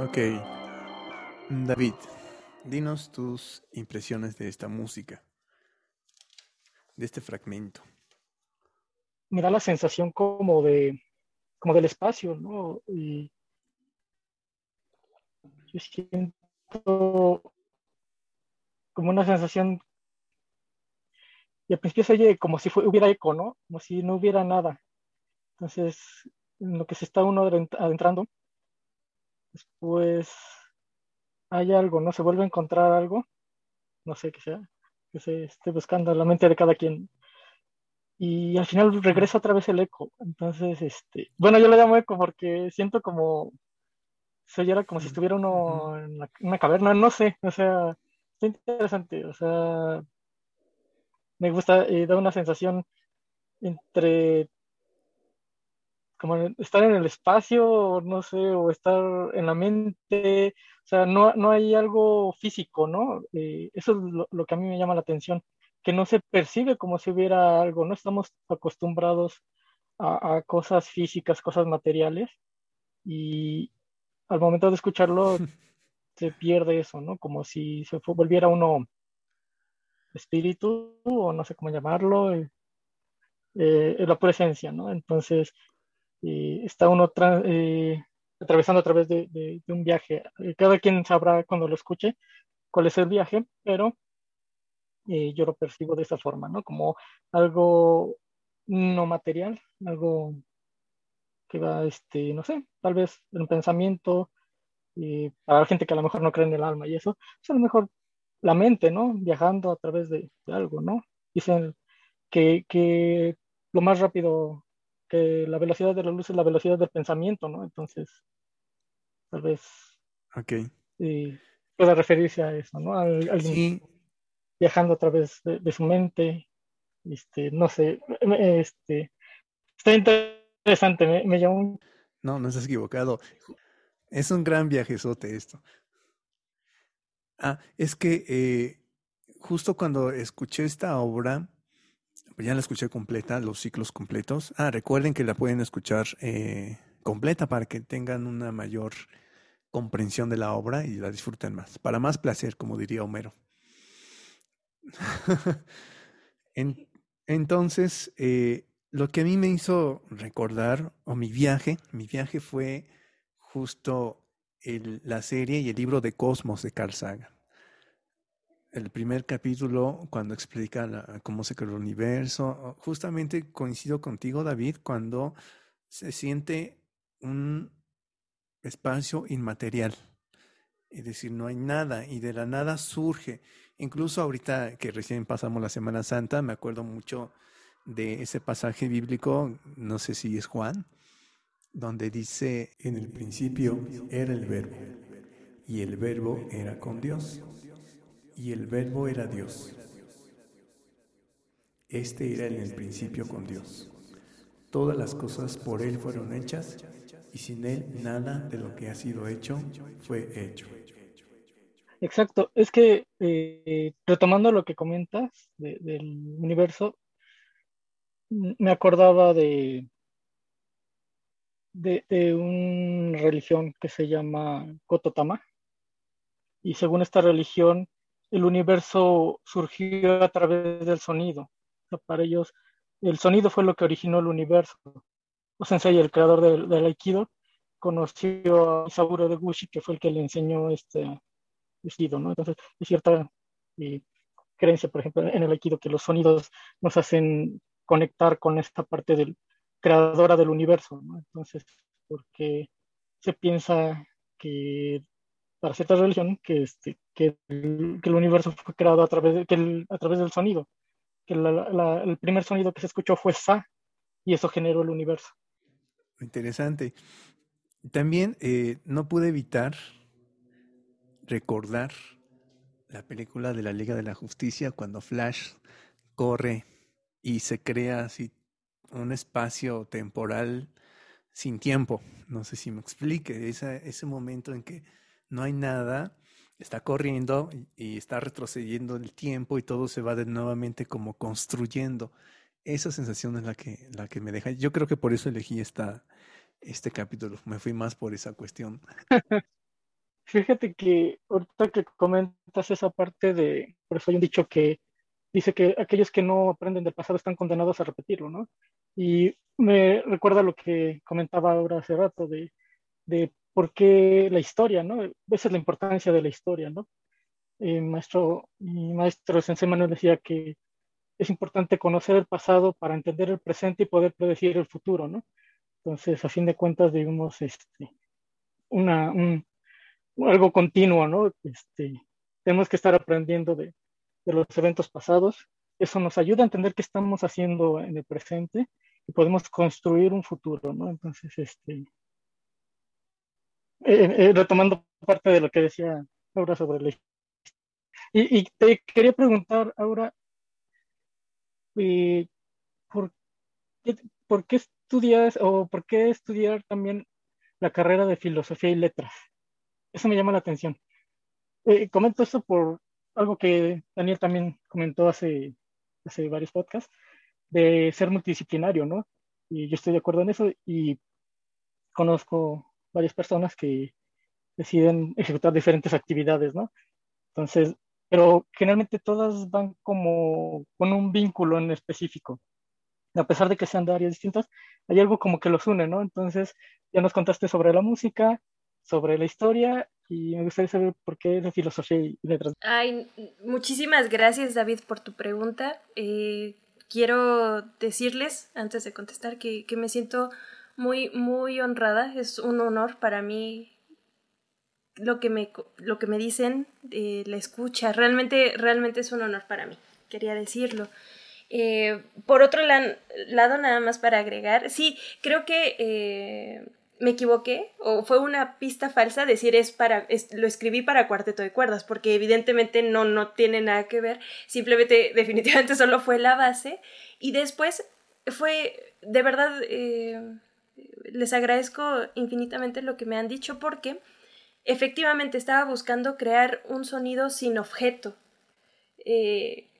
Ok. David, dinos tus impresiones de esta música, de este fragmento. Me da la sensación como de, como del espacio, ¿no? Y yo siento como una sensación y al principio se oye como si hubiera eco, ¿no? Como si no hubiera nada. Entonces, en lo que se está uno adentrando, después hay algo, ¿no? Se vuelve a encontrar algo, no sé qué sea, que se esté buscando en la mente de cada quien. Y al final regresa otra vez el eco. Entonces, este, bueno, yo le llamo eco porque siento como, se oyera como si estuviera uno en una caverna, no sé, o sea, está interesante, o sea, me gusta, eh, da una sensación entre como estar en el espacio, no sé, o estar en la mente, o sea, no, no hay algo físico, ¿no? Eh, eso es lo, que a mí me llama la atención, que no se percibe como si hubiera algo, no estamos acostumbrados a, cosas físicas, cosas materiales, y al momento de escucharlo se pierde eso, ¿no? Como si se volviera uno espíritu, o no sé cómo llamarlo, eh, eh, la presencia, ¿no? Entonces, eh, está uno atravesando a través de, un viaje. Cada quien sabrá cuando lo escuche cuál es el viaje, pero yo lo percibo de esa forma, ¿no? Como algo no material, algo que va, este, no sé, tal vez un pensamiento, para la gente que a lo mejor no cree en el alma y eso, pues a lo mejor la mente, ¿no? Viajando a través de, algo, ¿no? Dicen que, que, lo más rápido, que la velocidad de la luz es la velocidad del pensamiento, ¿no? Entonces, tal vez okay. pueda referirse a eso, ¿no? alguien viajando a través de, su mente, este, no sé, este, está interesante, me, me llamó... No, no estás equivocado. Es un gran viajezote esto. Ah, es que eh, justo cuando escuché esta obra, ya la escuché completa, los ciclos completos. Ah, recuerden que la pueden escuchar eh, completa para que tengan una mayor comprensión de la obra y la disfruten más. Para más placer, como diría Homero. entonces, eh, lo que a mí me hizo recordar, o mi viaje, mi viaje fue justo la serie y el libro de Cosmos de Carl Sagan. El primer capítulo, cuando explica cómo se creó el universo, justamente coincido contigo, David, cuando se siente un espacio inmaterial. Es decir, no hay nada y de la nada surge. Incluso ahorita que recién pasamos la Semana Santa, me acuerdo mucho de ese pasaje bíblico, no sé si es Juan, donde dice, en el principio era el verbo, y el verbo era con Dios, y el verbo era Dios. Este era en el principio con Dios. Todas las cosas por Él fueron hechas, y sin Él nada de lo que ha sido hecho fue hecho. Exacto, es que eh, retomando lo que comentas del universo, me acordaba de, de, una religión que se llama Kototama. Y según esta religión, el universo surgió a través del sonido. para ellos, el sonido fue lo que originó el universo. O Sensei, el creador del, Aikido, conoció a Isaburo de Gushi, que fue el que le enseñó este vestido, ¿no? Entonces, hay cierta eh, creencia, por ejemplo, en el Aikido, que los sonidos nos hacen conectar con esta parte del, creadora del universo. Entonces, porque se piensa que para cierta religión que, este, que, el, universo fue creado a través, de, a través del sonido, que el primer sonido que se escuchó fue Sa y eso generó el universo. Interesante. También eh, no pude evitar recordar la película de la Liga de la Justicia cuando Flash corre y se crea así un espacio temporal sin tiempo. No sé si me explique. ese momento en que no hay nada, está corriendo y, está retrocediendo el tiempo y todo se va de nuevamente como construyendo. Esa sensación es la que, la que me deja. Yo creo que por eso elegí esta, este capítulo. Me fui más por esa cuestión. Fíjate que ahorita que comentas esa parte de, por eso hay un dicho que dice que aquellos que no aprenden del pasado están condenados a repetirlo, ¿no? Y me recuerda lo que comentaba ahora hace rato de, de por qué la historia, ¿no? Esa es la importancia de la historia, ¿no? Eh, maestro, mi maestro Sensei Manuel decía que es importante conocer el pasado para entender el presente y poder predecir el futuro, ¿no? Entonces, a fin de cuentas, digamos, este, una, un, algo continuo, ¿no? Este, tenemos que estar aprendiendo de, de los eventos pasados. Eso nos ayuda a entender qué estamos haciendo en el presente y podemos construir un futuro, ¿no? Entonces, este, eh, eh, retomando parte de lo que decía Laura sobre la y, y te quería preguntar, Aura, eh, ¿por, qué, ¿por qué estudias o por qué estudiar también la carrera de filosofía y letras? Eso me llama la atención. Eh, comento esto por algo que Daniel también comentó hace, hace varios podcasts, de ser multidisciplinario, ¿no? Y yo estoy de acuerdo en eso y conozco varias personas que deciden ejecutar diferentes actividades, ¿no? Entonces, pero generalmente todas van como con un vínculo en específico. A pesar de que sean de áreas distintas, hay algo como que los une, ¿no? Entonces, ya nos contaste sobre la música, sobre la historia y me gustaría saber por qué de filosofía y letras. Ay, muchísimas gracias David por tu pregunta. Eh, quiero decirles, antes de contestar, que, que me siento muy, muy honrada. Es un honor para mí lo que me, lo que me dicen, eh, la escucha, realmente, realmente es un honor para mí, quería decirlo. Eh, por otro lado, nada más para agregar, sí, creo que eh, me equivoqué o fue una pista falsa decir es para, lo escribí para cuarteto de cuerdas, porque evidentemente no, no tiene nada que ver, simplemente definitivamente solo fue la base y después fue, de verdad, les agradezco infinitamente lo que me han dicho porque efectivamente estaba buscando crear un sonido sin objeto. Eh,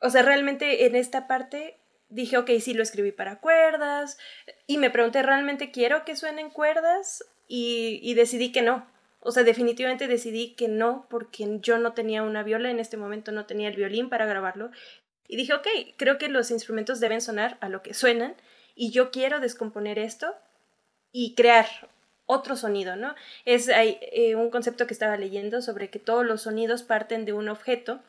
o sea, realmente en esta parte dije, ok, sí lo escribí para cuerdas y me pregunté, ¿realmente quiero que suenen cuerdas? Y, y decidí que no. O sea, definitivamente decidí que no porque yo no tenía una viola, en este momento no tenía el violín para grabarlo. Y dije, ok, creo que los instrumentos deben sonar a lo que suenan y yo quiero descomponer esto y crear otro sonido, ¿no? Es hay, eh, un concepto que estaba leyendo sobre que todos los sonidos parten de un objeto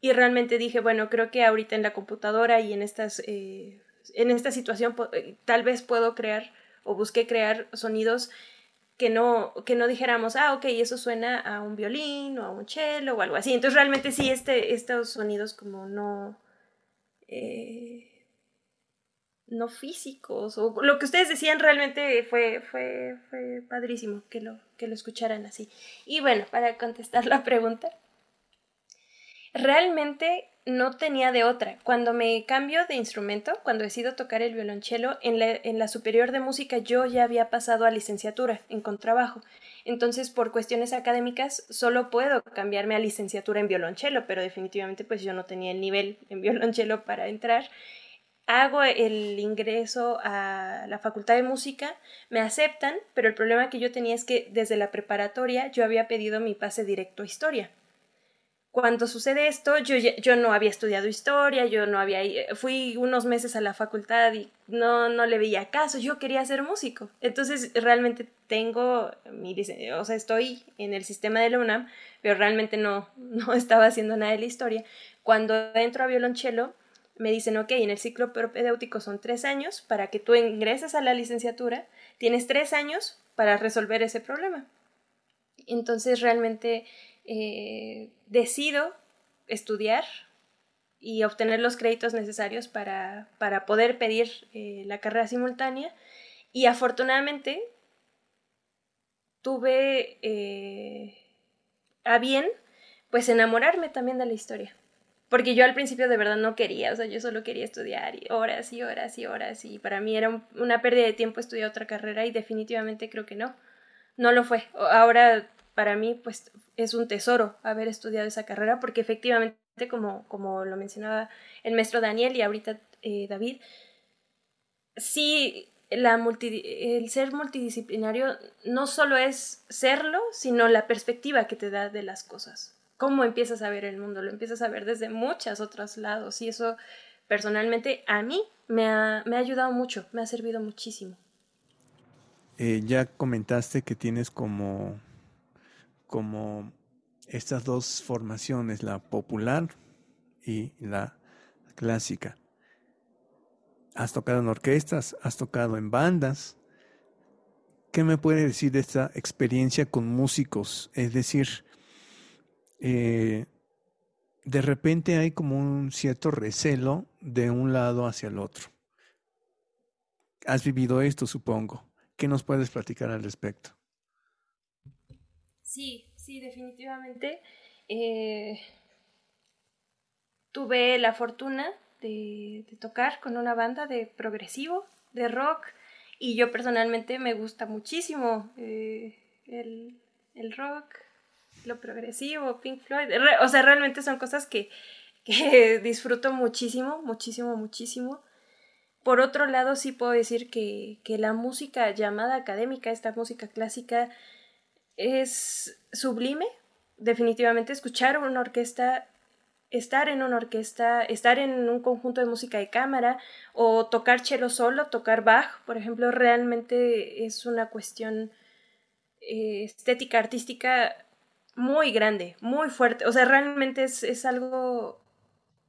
y realmente dije, bueno, creo que ahorita en la computadora y en estas, eh, en esta situación eh, tal vez puedo crear o busqué crear sonidos que no, que no dijéramos, ah, ok, eso suena a un violín o a un cello o algo así. Entonces realmente sí, este, estos sonidos como no no físicos, o lo que ustedes decían realmente fue, fue, fue padrísimo que lo, que lo escucharan así. Y bueno, para contestar la pregunta, realmente no tenía de otra. Cuando me cambio de instrumento, cuando decido tocar el violonchelo, en la, en la superior de música yo ya había pasado a licenciatura en contrabajo. Entonces, por cuestiones académicas, solo puedo cambiarme a licenciatura en violonchelo, pero definitivamente pues yo no tenía el nivel en violonchelo para entrar hago el ingreso a la facultad de música, me aceptan, pero el problema que yo tenía es que desde la preparatoria yo había pedido mi pase directo a historia. Cuando sucede esto, yo, yo no había estudiado historia, yo no había, fui unos meses a la facultad y no, no le veía caso, yo quería ser músico. Entonces realmente tengo mi, o sea, estoy en el sistema de la UNAM, pero realmente no, no estaba haciendo nada de la historia. Cuando entro a violonchelo, me dicen, ok, en el ciclo propedéutico son tres años, para que tú ingreses a la licenciatura, tienes tres años para resolver ese problema. Entonces realmente eh, decido estudiar y obtener los créditos necesarios para, para poder pedir eh, la carrera simultánea y afortunadamente tuve eh, a bien pues enamorarme también de la historia porque yo al principio de verdad no quería, o sea, yo solo quería estudiar horas y horas y horas y para mí era una pérdida de tiempo estudiar otra carrera y definitivamente creo que no, no lo fue. Ahora para mí pues es un tesoro haber estudiado esa carrera porque efectivamente como, como lo mencionaba el maestro Daniel y ahorita eh, David, sí la el ser multidisciplinario no solo es serlo, sino la perspectiva que te da de las cosas. Cómo empiezas a ver el mundo, lo empiezas a ver desde muchos otros lados y eso personalmente a mí me ha, me ha ayudado mucho, me ha servido muchísimo. Eh, ya comentaste que tienes como, como estas dos formaciones, la popular y la clásica. Has tocado en orquestas, has tocado en bandas. ¿Qué me puede decir de esta experiencia con músicos? Es decir, eh, de repente hay como un cierto recelo de un lado hacia el otro. Has vivido esto, supongo. ¿Qué nos puedes platicar al respecto? Sí, sí, definitivamente. Eh, tuve la fortuna de, tocar con una banda de progresivo, de rock, y yo personalmente me gusta muchísimo eh, el, el, rock, lo progresivo, Pink Floyd, o sea, realmente son cosas que, que disfruto muchísimo, muchísimo, muchísimo. Por otro lado, sí puedo decir que, que la música llamada académica, esta música clásica, es sublime. Definitivamente escuchar una orquesta estar en una orquesta, estar en un conjunto de música de cámara o tocar cello solo, tocar Bach, por ejemplo, realmente es una cuestión eh, estética, artística muy grande, muy fuerte. O sea, realmente es, algo,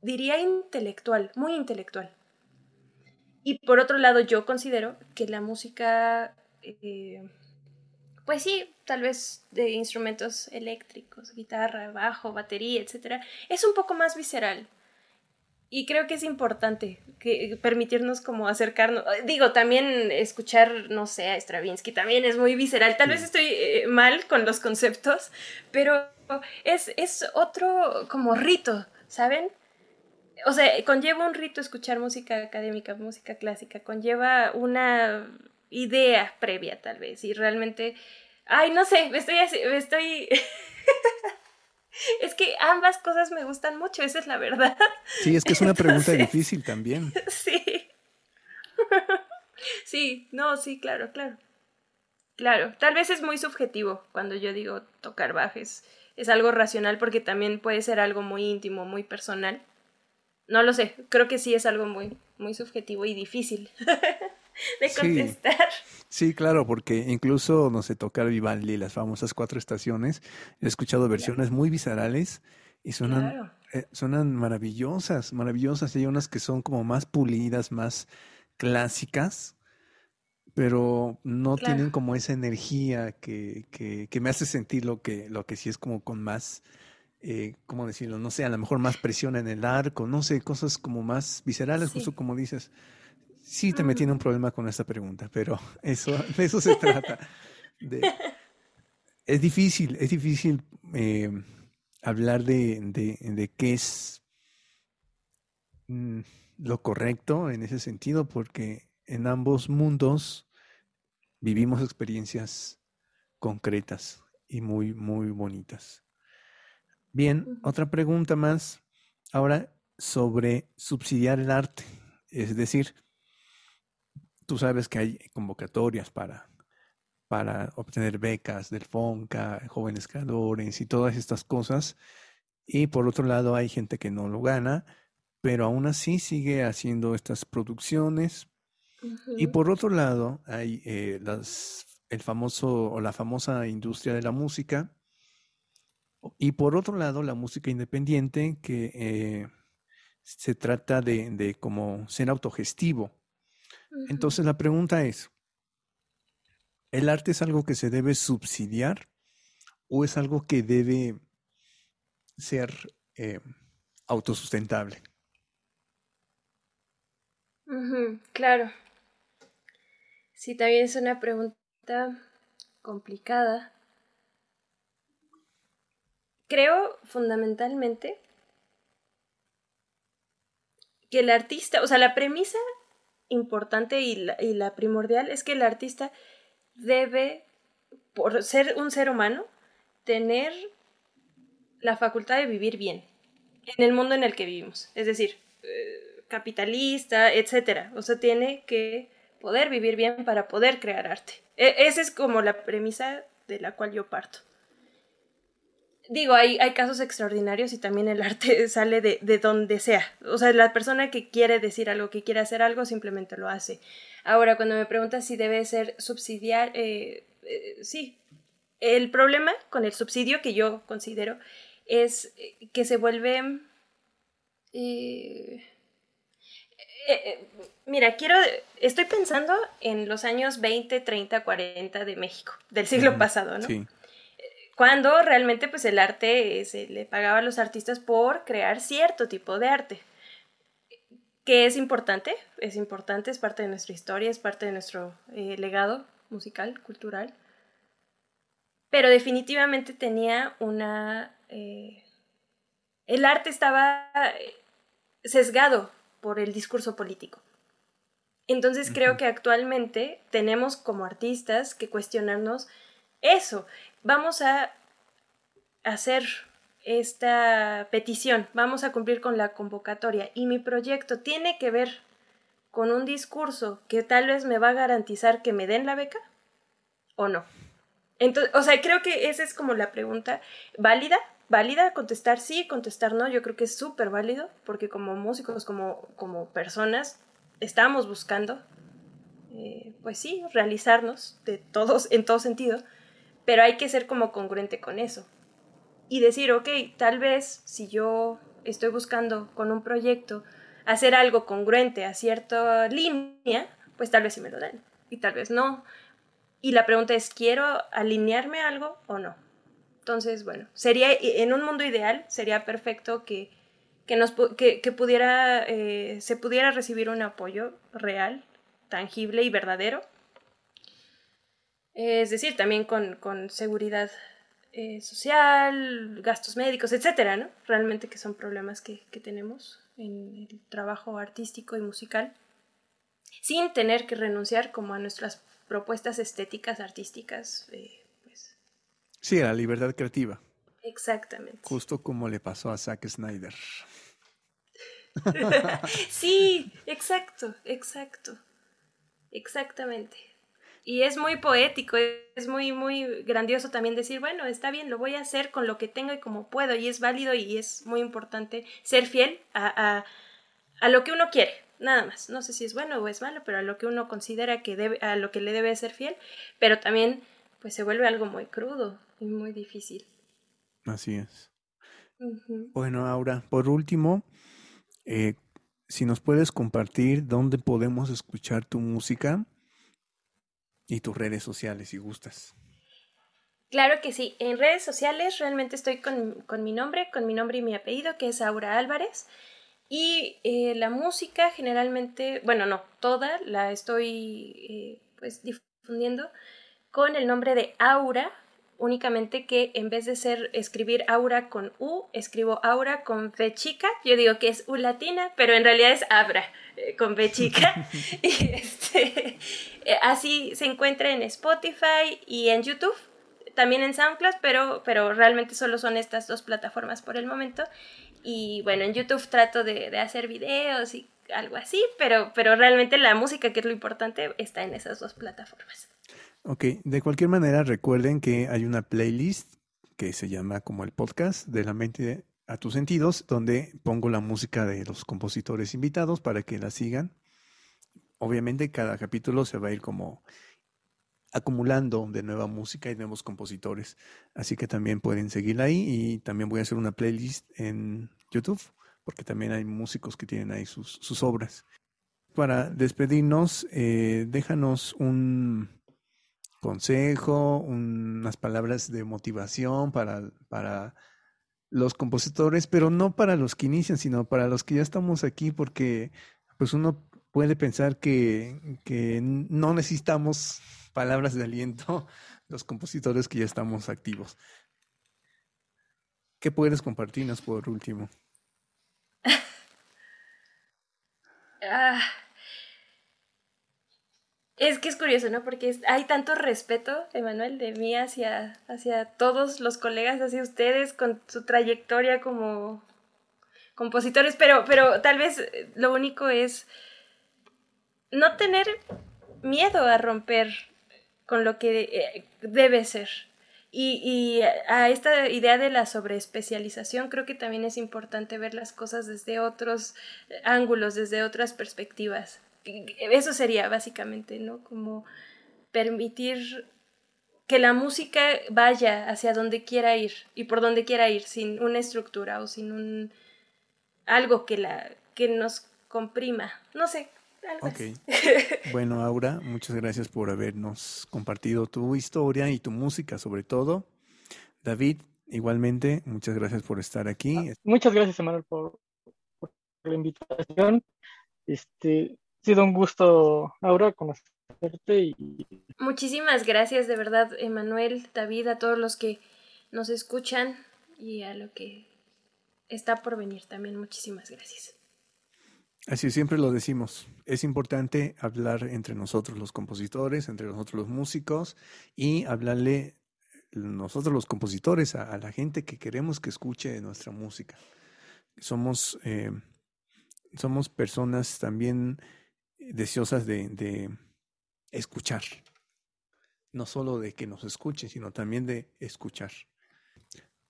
diría, intelectual, muy intelectual. Y por otro lado, yo considero que la música... Eh, pues sí, tal vez de instrumentos eléctricos, guitarra, bajo, batería, etc., es un poco más visceral. Y creo que es importante que permitirnos como acercarnos. Digo, también escuchar, no sé, a Stravinsky también es muy visceral. Tal vez estoy eh, mal con los conceptos, pero es, es otro como rito, ¿saben? O sea, conlleva un rito escuchar música académica, música clásica, conlleva una idea previa tal vez y realmente, ay, no sé, me estoy, me estoy... es que ambas cosas me gustan mucho, esa es la verdad. Sí, es que es una pregunta difícil también. Sí. Sí, no, sí, claro, claro. Claro, tal vez es muy subjetivo cuando yo digo tocar bajes. Es algo racional porque también puede ser algo muy íntimo, muy personal. No lo sé, creo que sí es algo muy, muy subjetivo y difícil. de contestar. Sí, claro, porque incluso, no sé, tocar Vivaldi, las famosas cuatro estaciones, he escuchado versiones muy viscerales y suenan, eh, suenan maravillosas, maravillosas. Hay unas que son como más pulidas, más clásicas, pero no tienen como esa energía que, que, que, me hace sentir lo que, lo que sí es como con más, eh, ¿cómo decirlo? No sé, a lo mejor más presión en el arco, no sé, cosas como más viscerales, justo como dices. Sí, te metí en un problema con esta pregunta, pero eso, de eso se trata. es difícil, es difícil eh, hablar de, de, qué es mm, lo correcto en ese sentido, porque en ambos mundos vivimos experiencias concretas y muy, muy bonitas. Bien, otra pregunta más ahora sobre subsidiar el arte, es decir, tú sabes que hay convocatorias para, para obtener becas del FONCA, jóvenes creadores y todas estas cosas. Y por otro lado hay gente que no lo gana, pero aún así sigue haciendo estas producciones. Y por otro lado hay eh, las, el famoso o la famosa industria de la música. Y por otro lado la música independiente que eh, se trata de, de como ser autogestivo. Entonces la pregunta es, ¿el arte es algo que se debe subsidiar o es algo que debe ser eh, autosustentable? claro. Sí, también es una pregunta complicada. Creo fundamentalmente que el artista, o sea, la premisa importante y la, primordial es que el artista debe, por ser un ser humano, tener la facultad de vivir bien en el mundo en el que vivimos. Es decir, eh, capitalista, etcétera. O sea, tiene que poder vivir bien para poder crear arte. E, esa es como la premisa de la cual yo parto. Digo, hay, hay casos extraordinarios y también el arte sale de, de donde sea. O sea, la persona que quiere decir algo, que quiere hacer algo, simplemente lo hace. Ahora, cuando me preguntas si debe ser subsidiar, eh, eh, sí. El problema con el subsidio que yo considero es que se vuelve... Eh, mira, quiero, estoy pensando en los años 20, 30, 40 de México, del siglo pasado, ¿no? Sí. Cuando realmente pues el arte se le pagaba a los artistas por crear cierto tipo de arte que es importante, es importante, es parte de nuestra historia, es parte de nuestro eh, legado musical, cultural, pero definitivamente tenía una... Eh, el arte estaba eh, sesgado por el discurso político. Entonces creo que actualmente tenemos como artistas que cuestionarnos eso. Vamos a hacer esta petición, vamos a cumplir con la convocatoria y mi proyecto tiene que ver con un discurso que tal vez me va a garantizar que me den la beca o no. Entonces, o sea, creo que esa es como la pregunta válida, válida, contestar sí, contestar no, yo creo que es súper válido porque como músicos, como, como personas, estamos buscando, eh, pues sí, realizarnos de todos, en todo sentido, pero hay que ser como congruente con eso y decir, ok, tal vez si yo estoy buscando con un proyecto hacer algo congruente a cierta línea, pues tal vez sí me lo den y tal vez no. Y la pregunta es, ¿quiero alinearme a algo o no? Entonces, bueno, sería, en un mundo ideal, sería perfecto que, que, nos, que, que pudiera, eh, se pudiera recibir un apoyo real, tangible y verdadero. Es decir, también con, con seguridad eh, social, gastos médicos, etcétera, ¿no? Realmente que son problemas que, tenemos en el trabajo artístico y musical, sin tener que renunciar como a nuestras propuestas estéticas, artísticas, eh, pues. Sí, a la libertad creativa. Exactamente. Justo como le pasó a Zack Snyder. sí, exacto, exacto. Exactamente. Y es muy poético, es muy, muy grandioso también decir, bueno, está bien, lo voy a hacer con lo que tengo y como puedo, y es válido y es muy importante ser fiel a, a, lo que uno quiere, nada más. No sé si es bueno o es malo, pero a lo que uno considera que debe, a lo que le debe ser fiel, pero también pues se vuelve algo muy crudo y muy difícil. Así es. Bueno, Aura, por último, eh, si nos puedes compartir dónde podemos escuchar tu música y tus redes sociales, si gustas. Claro que sí. En redes sociales realmente estoy con, mi nombre, con mi nombre y mi apellido, que es Aura Álvarez. Y eh, la música generalmente, bueno, no, toda la estoy eh, pues difundiendo con el nombre de Aura, únicamente que en vez de ser escribir Aura con U, escribo Aura con V chica. Yo digo que es U latina, pero en realidad es Abra eh, con V chica. y este, eh, así se encuentra en Spotify y en YouTube, también en SoundCloud, pero, pero realmente solo son estas dos plataformas por el momento. Y bueno, en YouTube trato de, hacer videos y algo así, pero, pero realmente la música, que es lo importante, está en esas dos plataformas. Ok, de cualquier manera recuerden que hay una playlist que se llama como el podcast de la mente a tus sentidos, donde pongo la música de los compositores invitados para que la sigan obviamente cada capítulo se va a ir como acumulando de nueva música y nuevos compositores. Así que también pueden seguirla ahí y también voy a hacer una playlist en YouTube porque también hay músicos que tienen ahí sus, sus obras. Para despedirnos, eh, déjanos un consejo, unas palabras de motivación para, para los compositores, pero no para los que inician, sino para los que ya estamos aquí, porque pues uno puede pensar que, que no necesitamos palabras de aliento los compositores que ya estamos activos. ¿Qué puedes compartirnos por último? Ah, es que es curioso, ¿no? Porque hay tanto respeto, Emanuel, de mí hacia, hacia todos los colegas, hacia ustedes, con su trayectoria como compositores, pero, pero tal vez lo único es no tener miedo a romper con lo que eh, debe ser. Y, y, a esta idea de la sobreespecialización creo que también es importante ver las cosas desde otros ángulos, desde otras perspectivas. Eso sería básicamente, ¿no? Como permitir que la música vaya hacia donde quiera ir y por donde quiera ir, sin una estructura o sin un algo que la que nos comprima. No sé, algo así. bueno, Aura, muchas gracias por habernos compartido tu historia y tu música sobre todo. David, igualmente, muchas gracias por estar aquí. Muchas gracias, Emanuel, por, por la invitación. Este, sido un gusto, Aura, conocerte y... Muchísimas gracias, de verdad, Emanuel, David, a todos los que nos escuchan y a lo que está por venir también. Muchísimas gracias. Así siempre lo decimos. Es importante hablar entre nosotros los compositores, entre nosotros los músicos y hablarle nosotros los compositores a, la gente que queremos que escuche nuestra música. Somos, eh, somos personas también deseosas de, de escuchar. No solo de que nos escuche, sino también de escuchar.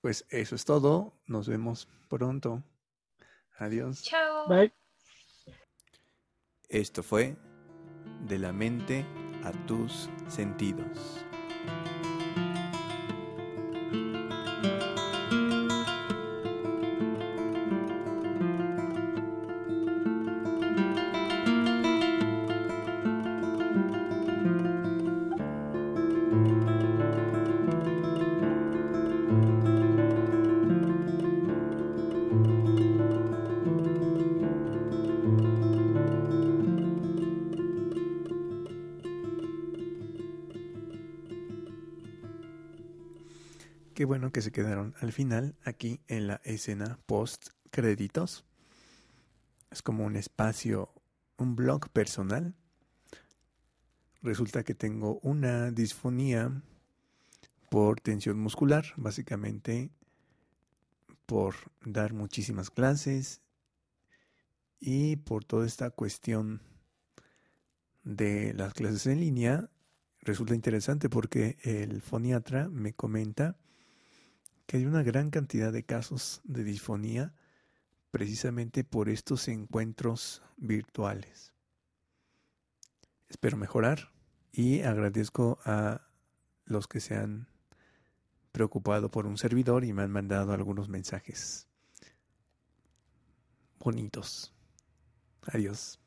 Pues eso es todo. Nos vemos pronto. Adiós. Chao. Bye. Esto fue De la mente a tus sentidos. Que se quedaron al final aquí en la escena post créditos. Es como un espacio, un blog personal. Resulta que tengo una disfonía por tensión muscular, básicamente por dar muchísimas clases y por toda esta cuestión de las clases en línea. Resulta interesante porque el foniatra me comenta que hay una gran cantidad de casos de disfonía precisamente por estos encuentros virtuales. Espero mejorar y agradezco a los que se han preocupado por un servidor y me han mandado algunos mensajes bonitos. Adiós.